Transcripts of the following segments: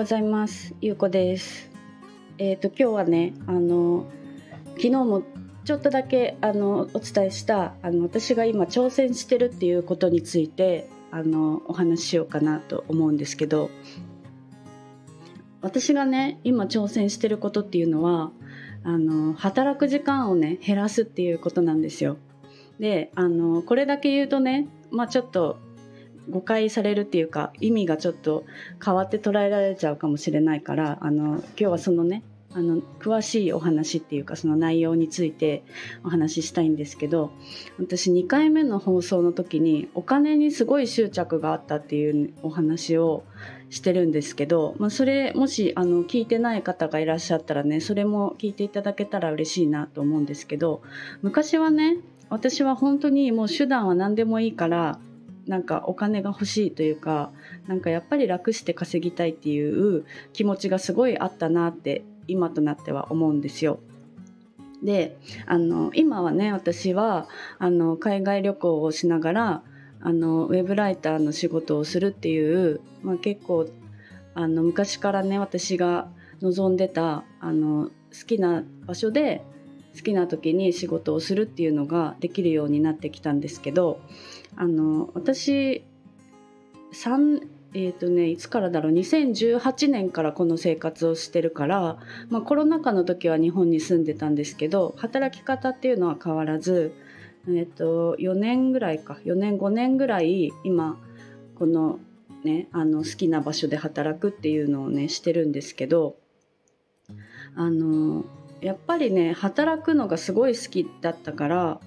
ございますゆうこですえっ、ー、と今日はねあの昨日もちょっとだけあのお伝えしたあの私が今挑戦してるっていうことについてあのお話ししようかなと思うんですけど私がね今挑戦してることっていうのはあの働く時間をね減らすっていうことなんですよ。であのこれだけ言うとねまあちょっと誤解されるっていうか意味がちょっと変わって捉えられちゃうかもしれないからあの今日はそのねあの詳しいお話っていうかその内容についてお話ししたいんですけど私2回目の放送の時にお金にすごい執着があったっていうお話をしてるんですけど、まあ、それもしあの聞いてない方がいらっしゃったらねそれも聞いていただけたら嬉しいなと思うんですけど昔はね私は本当にもう手段は何でもいいからなんかお金が欲しいというかなんかやっぱり楽して稼ぎたいっていう気持ちがすごいあったなって今となっては思うんですよ。であの今はね私はあの海外旅行をしながらあのウェブライターの仕事をするっていう、まあ、結構あの昔からね私が望んでたあの好きな場所で好きな時に仕事をするっていうのができるようになってきたんですけどあの私3えーとね、いつからだろう2018年からこの生活をしてるから、まあ、コロナ禍の時は日本に住んでたんですけど働き方っていうのは変わらずえっ、と4年ぐらいか4年5年ぐらい今このねあの好きな場所で働くっていうのをねしてるんですけどあのやっぱりね働くのがすごい好きだったから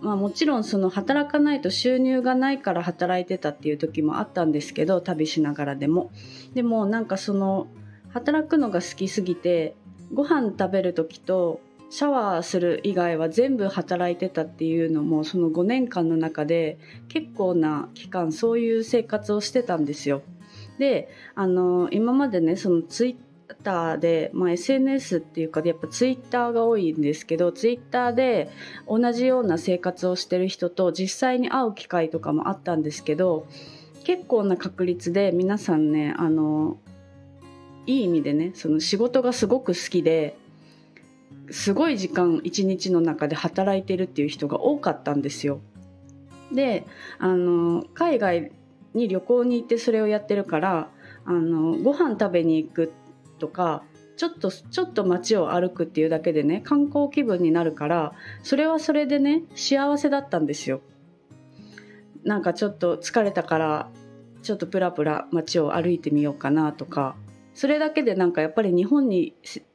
まあ、もちろんその働かないと収入がないから働いてたっていう時もあったんですけど旅しながらでもでもなんかその働くのが好きすぎてご飯食べる時とシャワーする以外は全部働いてたっていうのもその5年間の中で結構な期間そういう生活をしてたんですよ。であの今までねそのツイッターで、まあ、SNS っていうかやっぱツイッターが多いんですけどツイッターで同じような生活をしてる人と実際に会う機会とかもあったんですけど結構な確率で皆さんねあのいい意味でねその仕事がすごく好きですごい時間一日の中で働いてるっていう人が多かったんですよ。であの海外に旅行に行ってそれをやってるからあのご飯食べに行くとかちょっとちょっと街を歩くっていうだけでね観光気分になるからそれはそれでね幸せだったんですよ。なんかちょっと疲れたからちょっとプラプラ街を歩いてみようかなとかそれだけでなんかやっぱり日本に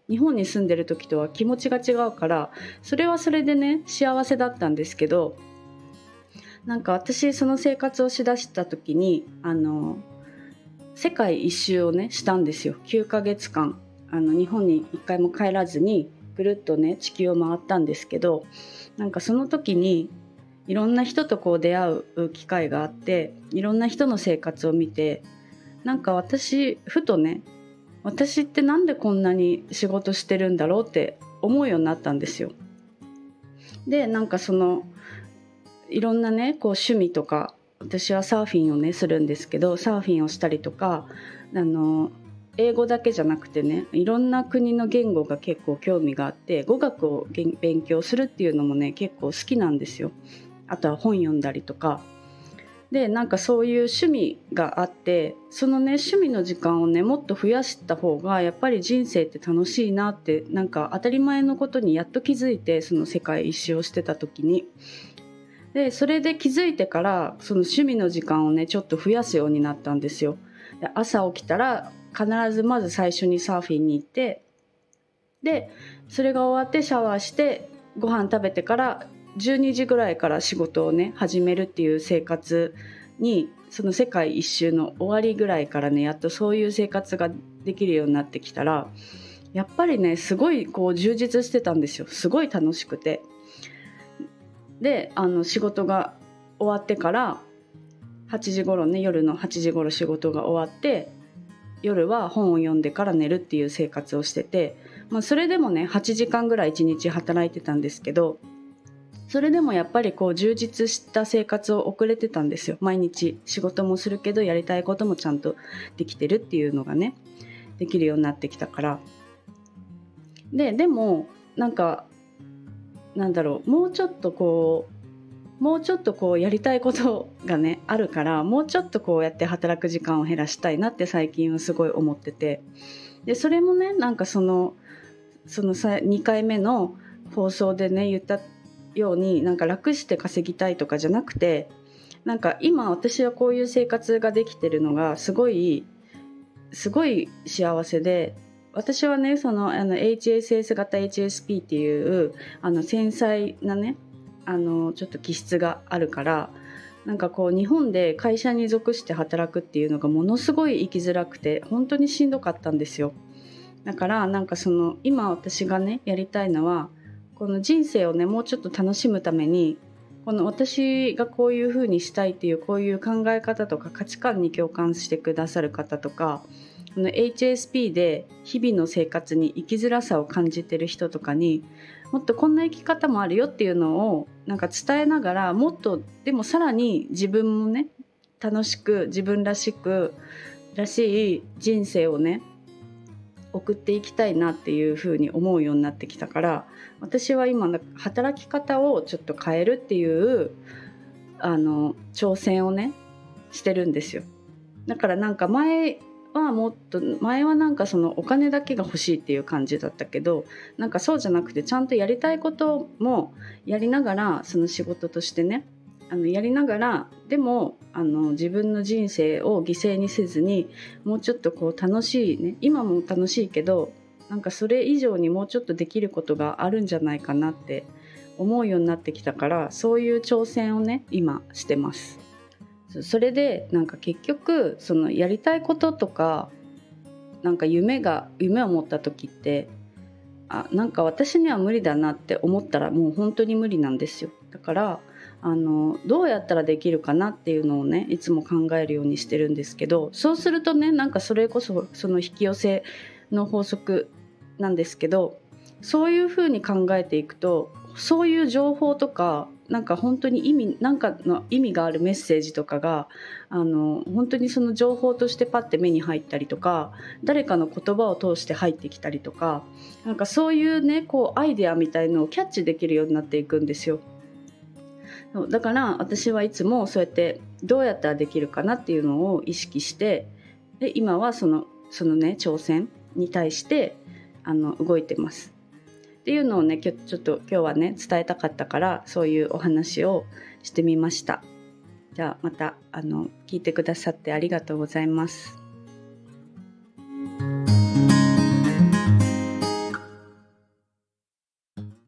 日本に住んでる時とは気持ちが違うからそれはそれでね幸せだったんですけどなんか私その生活をしだした時にあの世界一周をねしたんですよ9ヶ月間あの日本に一回も帰らずにぐるっとね地球を回ったんですけどなんかその時にいろんな人とこう出会う機会があっていろんな人の生活を見てなんか私ふとね私ってなんでこんなに仕事してるんだろうって思うようになったんですよ。でなんかそのいろんなねこう趣味とか私はサーフィンをねするんですけどサーフィンをしたりとかあの英語だけじゃなくてねいろんな国の言語が結構興味があって語学を勉強するっていうのもね結構好きなんですよ。あとは本読んだりとか。でなんかそういう趣味があってそのね趣味の時間をねもっと増やした方がやっぱり人生って楽しいなってなんか当たり前のことにやっと気づいてその世界一周をしてた時にでそれで気づいてからその趣味の時間をねちょっと増やすようになったんですよ。で朝起きたら必ずまず最初にサーフィンに行ってでそれが終わってシャワーしてご飯食べてから12時ぐらいから仕事をね始めるっていう生活にその世界一周の終わりぐらいからねやっとそういう生活ができるようになってきたらやっぱりねすごいこう充実してたんですよすごい楽しくて。であの仕事が終わってから8時頃ね夜の8時頃仕事が終わって夜は本を読んでから寝るっていう生活をしてて、まあ、それでもね8時間ぐらい1日働いてたんですけどそれでもやっぱりこう充実した生活を送れてたんですよ。毎日仕事もするけどやりたいこともちゃんとできてるっていうのがねできるようになってきたから。ででもなんかなんだろうもうちょっとこうもうちょっとこうやりたいことがねあるからもうちょっとこうやって働く時間を減らしたいなって最近はすごい思ってて。でそれもねなんかそのその2回目の放送でね言ったようになんか楽して稼ぎたいとかじゃなくてなんか今私はこういう生活ができてるのがすごいすごい幸せで私はねそのあの HSS 型 HSP っていうあの繊細なねあのちょっと気質があるからなんかこう日本で会社に属して働くっていうのがものすごい生きづらくて本当にしんどかったんですよ。だからなんかその今私がねやりたいのはこの人生をねもうちょっと楽しむためにこの私がこういう風にしたいっていうこういう考え方とか価値観に共感してくださる方とかこの HSP で日々の生活に生きづらさを感じてる人とかにもっとこんな生き方もあるよっていうのをなんか伝えながらもっとでもさらに自分もね楽しく自分らしくらしい人生をね送っていきたいなっていうふうに思うようになってきたから私は今働き方をちょっと変えるっていうあの挑戦をねしてるんですよ。だからなんか前はもっと前はなんかそのお金だけが欲しいっていう感じだったけどなんかそうじゃなくてちゃんとやりたいこともやりながらその仕事としてねあのやりながらでもあの自分の人生を犠牲にせずにもうちょっとこう楽しいね今も楽しいけどなんかそれ以上にもうちょっとできることがあるんじゃないかなって思うようになってきたからそういう挑戦をね今してます。それでなんか結局そのやりたいこととかなんか夢が夢を持った時ってあなんか私には無理だなって思ったらもう本当に無理なんですよ。だからあのどうやったらできるかなっていうのをねいつも考えるようにしてるんですけどそうするとねなんかそれこそその引き寄せの法則なんですけどそういうふうに考えていくとそういう情報とかなんか本当に意味なんかの意味があるメッセージとかがあの本当にその情報としてパッて目に入ったりとか誰かの言葉を通して入ってきたりとかなんかそういうねこうアイデアみたいのをキャッチできるようになっていくんですよ。だから私はいつもそうやってどうやったらできるかなっていうのを意識してで今はそのそのね挑戦に対してあの動いてます。っていうのをねちょっと今日はね伝えたかったからそういうお話をしてみました。じゃあまたあの聞いてくださってありがとうございます。